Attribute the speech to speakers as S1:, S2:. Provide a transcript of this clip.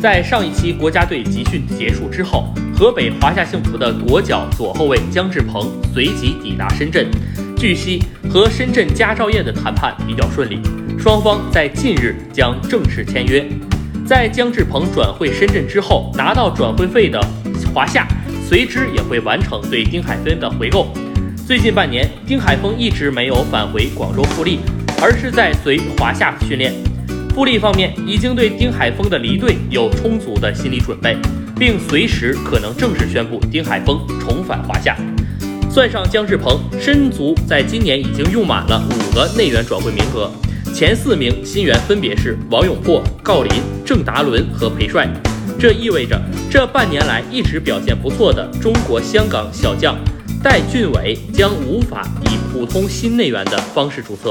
S1: 在上一期国家队集训结束之后，河北华夏幸福的国脚左后卫姜志鹏随即抵达深圳。据悉，和深圳佳兆业的谈判比较顺利，双方在近日将正式签约。在姜志鹏转会深圳之后，拿到转会费的华夏随之也会完成对丁海峰的回购。最近半年，丁海峰一直没有返回广州富力，而是在随华夏训练。富力方面已经对丁海峰的离队有充足的心理准备，并随时可能正式宣布丁海峰重返华夏。算上姜志鹏，申足在今年已经用满了五个内援转会名额，前四名新援分别是王永珀、郜林、郑达伦和裴帅。这意味着这半年来一直表现不错的中国香港小将戴俊伟将无法以普通新内援的方式注册。